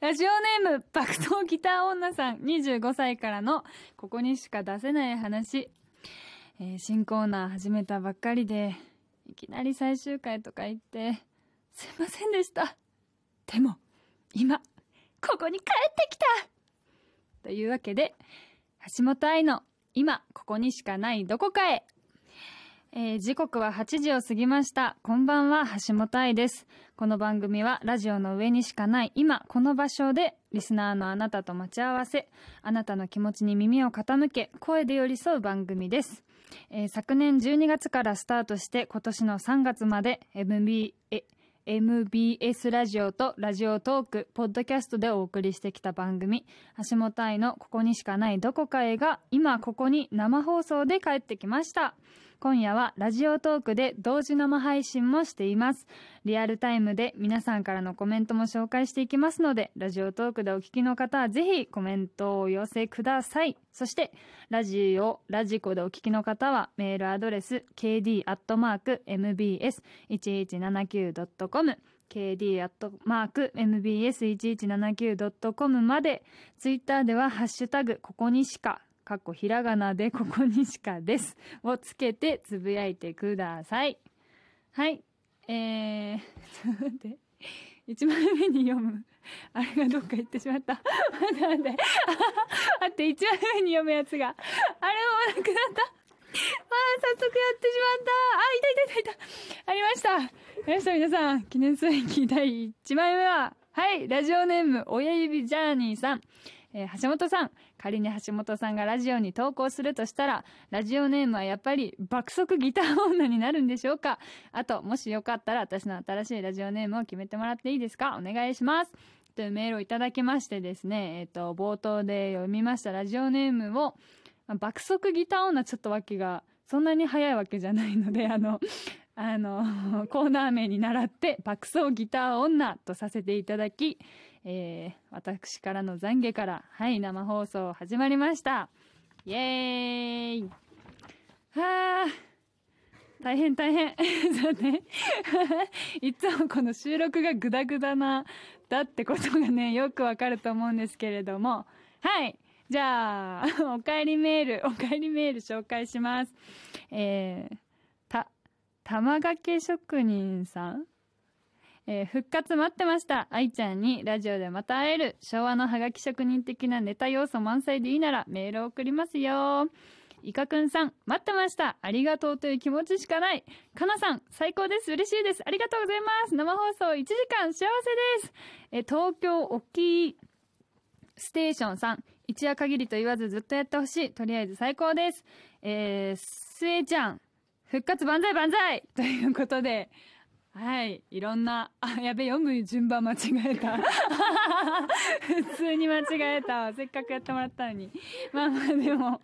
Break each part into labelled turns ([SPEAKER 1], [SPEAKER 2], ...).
[SPEAKER 1] ラジオネーム、爆走ギター女さん、25歳からの、ここにしか出せない話。えー新コーナー始めたばっかりで、いきなり最終回とか言って、すいませんでした。でも、今、ここに帰ってきたというわけで、橋本愛の、今、ここにしかないどこかへ。えー時刻は8時を過ぎました。こんばんは、橋本愛です。この番組はラジオの上にしかない今、この場所で、リスナーのあなたと待ち合わせ、あなたの気持ちに耳を傾け、声で寄り添う番組です。えー昨年12月からスタートして今年の3月まで MB MBS ラジオとラジオトーク、ポッドキャストでお送りしてきた番組、橋本愛のここにしかないどこかへが今ここに生放送で帰ってきました。今夜はラジオトークで同時生配信もしています。リアルタイムで皆さんからのコメントも紹介していきますので、ラジオトークでお聞きの方はぜひコメントをお寄せください。そして、ラジオ、ラジコでお聞きの方はメールアドレス kd.mbs1179.com kd.mbs1179.com まで、ツイッターではハッシュタグ、ここにしか、かっこひらがなでここにしかです。をつけてつぶやいてください。はい。えー、ちょっと待って。一枚目に読む。あれがどっか行ってしまった。待って待って。待って、一枚目に読むやつが。あれもなくなった。あー、早速やってしまった。あ、いたいたいたいた。ありました。ありました、皆さん。記念すべき第1枚目は、はい、ラジオネーム、親指ジャーニーさん。えー橋本さん、仮に橋本さんがラジオに投稿するとしたら、ラジオネームはやっぱり爆速ギター女になるんでしょうか？あと、もしよかったら私の新しいラジオネームを決めてもらっていいですか？お願いします。というメールをいただきましてですね、えっ、と、冒頭で読みましたラジオネームを、爆速ギター女ちょっとわけが、そんなに早いわけじゃないので、あの、あの、コーナー名に倣って、爆走ギター女とさせていただき、えー私からの懺悔から、はい、生放送始まりました。イエーイはあ、大変大変。そうね。いつもこの収録がグダグダな、だってことがね、よくわかると思うんですけれども。はい。じゃあ、お帰りメール、お帰りメール紹介します。えー、玉掛け職人さんえー復活待ってました。愛ちゃんにラジオでまた会える昭和のハガキ職人的なネタ要素満載でいいならメールを送りますよ。イカくんさん、待ってました。ありがとうという気持ちしかない。かなさん、最高です。嬉しいです。ありがとうございます。生放送1時間幸せです。え東京大きいステーションさん、一夜限りと言わずずっとやってほしい。とりあえず最高です。えー、スエちゃん、復活万歳万歳ということで、はい。いろんな、あ、やべ、読む順番間違えた。普通に間違えた。せっかくやってもらったのに。まあまあでも、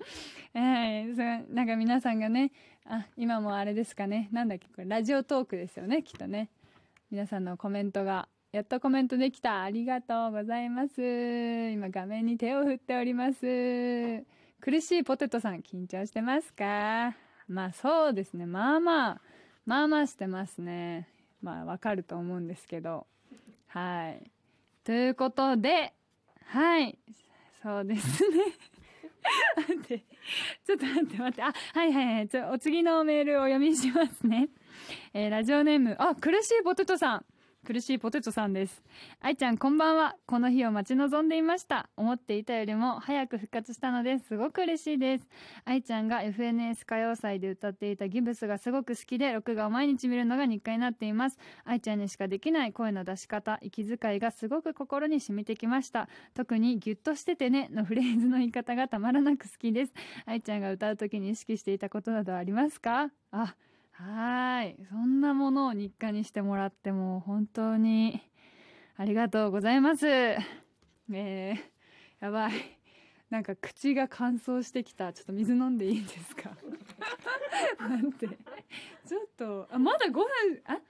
[SPEAKER 1] はい。そなんか皆さんがね、あ、今もあれですかね。なんだっけ、これ、ラジオトークですよね、きっとね。皆さんのコメントが、やっとコメントできた。ありがとうございます。今画面に手を振っております。苦しいポテトさん、緊張してますか？まあそうですね。まあまあ、まあまあしてますね。まあわかると思うんですけど。はい。ということで、はい。そうですね。待って。ちょっと待って待って。あ、はいはいはい。ちょ、お次のメールをお読みしますね。えーラジオネーム、あ、苦しいポテトさん。苦しいポテトさんです。愛ちゃんこんばんは。この日を待ち望んでいました。思っていたよりも早く復活したのですごく嬉しいです。愛ちゃんが FNS 歌謡祭で歌っていたギブスがすごく好きで、録画を毎日見るのが日課になっています。愛ちゃんにしかできない声の出し方、息遣いがすごく心に染みてきました。特にギュッとしててねのフレーズの言い方がたまらなく好きです。愛ちゃんが歌う時に意識していたことなどありますか？あ、はい。そんなものを日課にしてもらっても本当にありがとうございます。えー、やばい。なんか口が乾燥してきた。ちょっと水飲んでいいですか？なんて。ちょっと、あ、まだ5分、あ、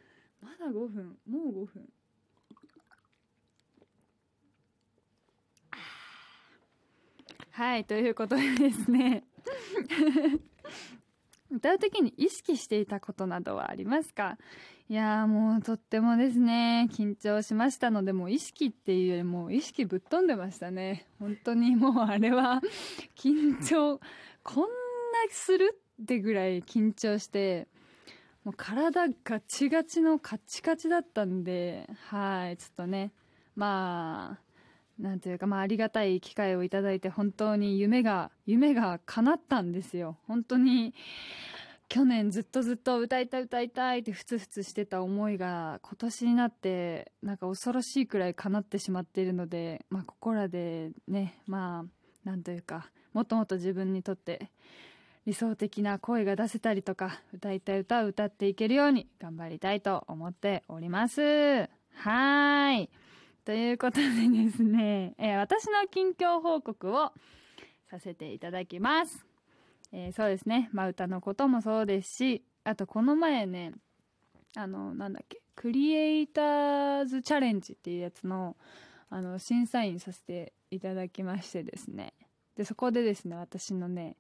[SPEAKER 1] まだ5分。もう5分。はい、ということでですね。歌う時に意識していたことなどはありますか？いやもうとってもですね、緊張しましたので、もう意識っていうよりも意識ぶっ飛んでましたね。本当にもうあれは 緊張、こんなするってぐらい緊張して、もう体ガチガチのカチカチだったんで、はい、ちょっとね、まあ、なんていうか、まあ、ありがたい機会をいただいて、本当に夢が、夢が叶ったんですよ。本当に、去年ずっとずっと歌いたい歌いたいってふつふつしてた思いが、今年になって、なんか恐ろしいくらい叶ってしまっているので、まあ、ここらでね、まあ、なんというか、もっともっと自分にとって、理想的な声が出せたりとか、歌いたい歌を歌っていけるように頑張りたいと思っております。はーい。ということでですね、えー、私の近況報告をさせていただきます。えー、そうですね、まあ、歌のこともそうですし、あとこの前ね、あの、なんだっけ、クリエイターズチャレンジっていうやつの、あの、審査員させていただきましてですね。で、そこでですね、私のね、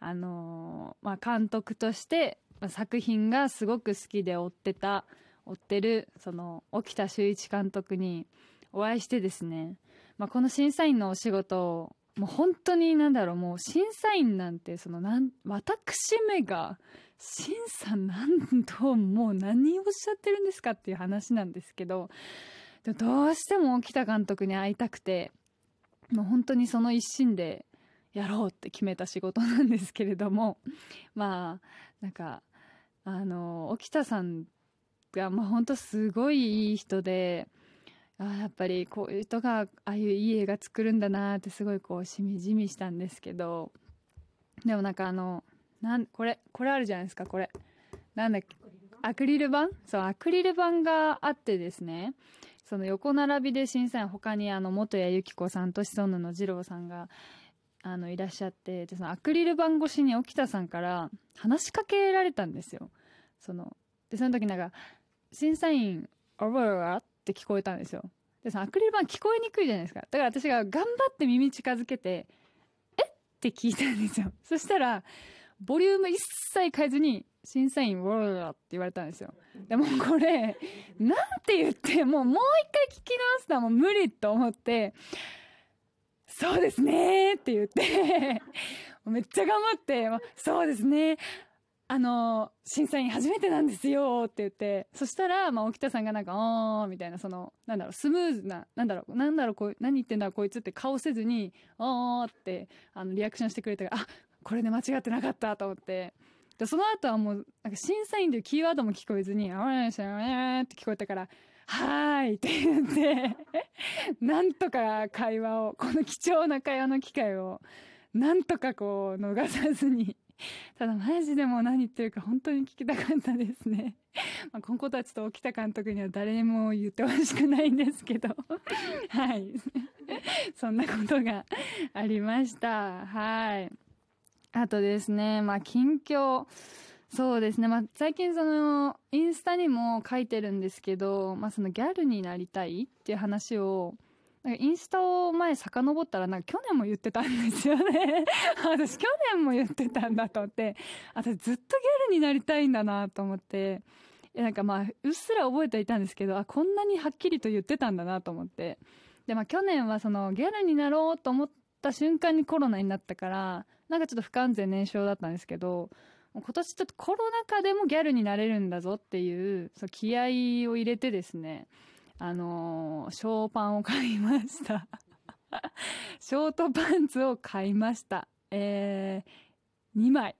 [SPEAKER 1] あのー、まあ、監督として、まあ、作品がすごく好きで追ってた、追ってる、その、沖田修一監督に、お会いしてですね、まあ、この審査員のお仕事をもう本当になんだろうもう審査員なんてそのなん私めが審査なんともう何をおっしゃってるんですかっていう話なんですけどどうしても北監督に会いたくてもう本当にその一心でやろうって決めた仕事なんですけれどもまあなんかあの沖田さんがまあ本当すごいいい人であやっぱりこういう人がああいういい映画作るんだなってすごいこうしみじみしたんですけどでもなんかあのなんこれこれあるじゃないですかこれ。なんだっけアクリル板そうアクリル板があってですねその横並びで審査員他にあの元谷由紀子さんと子孫の二郎さんがあのいらっしゃってでそのアクリル板越しに沖田さんから話しかけられたんですよ。そのでその時なんか審査員「オーバーって聞こえたんですよ。で、そのアクリル板聞こえにくいじゃないですか。だから私が頑張って耳近づけて、えっ？て聞いたんですよ。そしたら、ボリューム一切変えずに、審査員、ウォーって言われたんですよ。でもこれ、なんて言って、もうもう一回聞き直すのはもう無理と思って、そうですねって言って めっちゃ頑張って、そうですね。あの、審査員初めてなんですよって言って、そしたら、まあ、沖田さんがなんか、あーみたいな、その、なんだろう、スムーズな、なんだろう、なんだろう、こ、何言ってんだこいつって顔せずに、あーって、あの、リアクションしてくれたから、あ、これで間違ってなかったと思って、で、その後はもう、なんか審査員というキーワードも聞こえずに、あーしゃって聞こえたから、はーいって言って なんとか会話を、この貴重な会話の機会を、なんとかこう、逃さずに ただマジでも何言ってるか本当に聞きたかったですね。まあ、このことはちと沖田監督には誰にも言ってほしくないんですけど。はい。そんなことがありました。はい。あとですね、まあ、近況。そうですね。まあ、最近その、インスタにも書いてるんですけど、まあ、そのギャルになりたいっていう話を、なんかインスタを前遡ったらなんか去年も言ってたんですよね。私去年も言ってたんだと思って。私ずっとギャルになりたいんだなと思って。なんかまあうっすら覚えていたんですけどあこんなにはっきりと言ってたんだなと思って。でまあ去年はそのギャルになろうと思った瞬間にコロナになったからなんかちょっと不完全燃焼だったんですけど今年ちょっとコロナ禍でもギャルになれるんだぞっていうそう気合を入れてですねあのー、ショーパンを買いました ショートパンツを買いました。えー、2枚。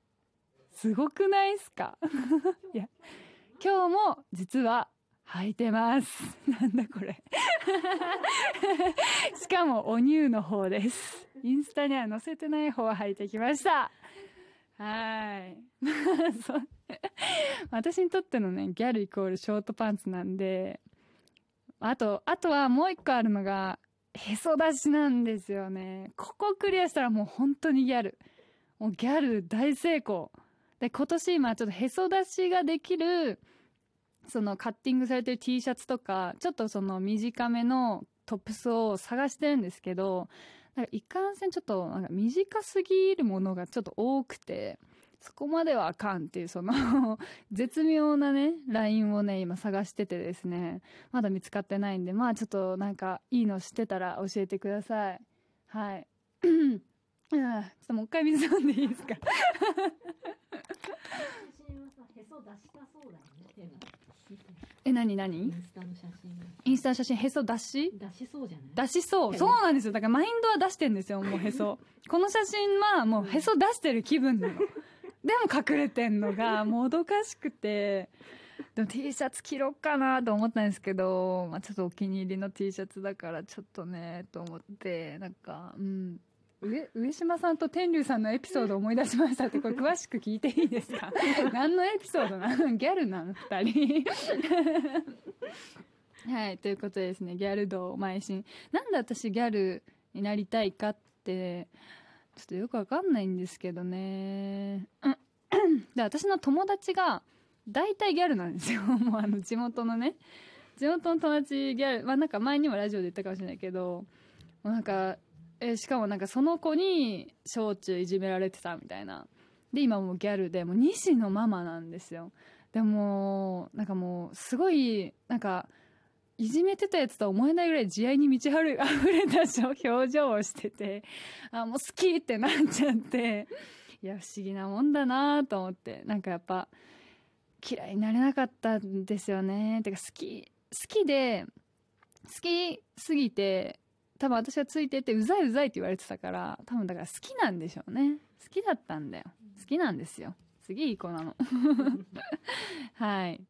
[SPEAKER 1] すごくないっすか？いや、今日も実は履いてます。なんだこれしかもお乳の方です。インスタには載せてない方を履いてきました。はい。私にとってのね、ギャルイコールショートパンツなんで、あと、あとはもう一個あるのが、へそ出しなんですよね。ここクリアしたらもう本当にギャル。もうギャル大成功。で、今年今ちょっとへそ出しができる、そのカッティングされてる T シャツとか、ちょっとその短めのトップスを探してるんですけど、なんかいかんせんちょっとなんか短すぎるものがちょっと多くて、そこまではあかんっていうその 絶妙なねラインをね今探しててですね。まだ見つかってないんでまあちょっとなんかいいの知ってたら教えてください。はい。ちょっともう一回水飲んでいいですか？え何何
[SPEAKER 2] インスタの写真
[SPEAKER 1] インスタの写真？へそ出し
[SPEAKER 2] 出しそうじゃない？
[SPEAKER 1] 出しそう。そうなんですよ。だからマインドは出してんですよもうへそ。この写真はもうへそ出してる気分なのでも隠れてんのが もどかしくてでも T シャツ着ろっかなと思ったんですけど、まあ、ちょっとお気に入りの T シャツだからちょっとねと思ってなんかうん。上上島さんと天竜さんのエピソードを思い出しましたって これ詳しく聞いていいですか？何のエピソードなの？ギャルなの？2人。はいということでですねギャル道邁進。なんで私ギャルになりたいかってちょっとよくわかんないんですけどね。で私の友達が大体ギャルなんですよ。もうあの地元のね。地元の友達ギャル。まあなんか前にもラジオで言ったかもしれないけどもうなんかえしかもなんかその子に小中いじめられてたみたいな。で今もギャルでもう西のママなんですよ。でもなんかもうすごいなんかいじめてたやつとは思えないぐらい慈愛に満ちあふれた表情をしててあもう好きってなっちゃっていや不思議なもんだなと思ってなんかやっぱ嫌いになれなかったんですよね。てか好き好きで好きすぎて多分私はついててうざいうざいって言われてたから多分だから好きなんでしょうね。好きだったんだよ。好きなんですよ。すげえいい子なの。はい。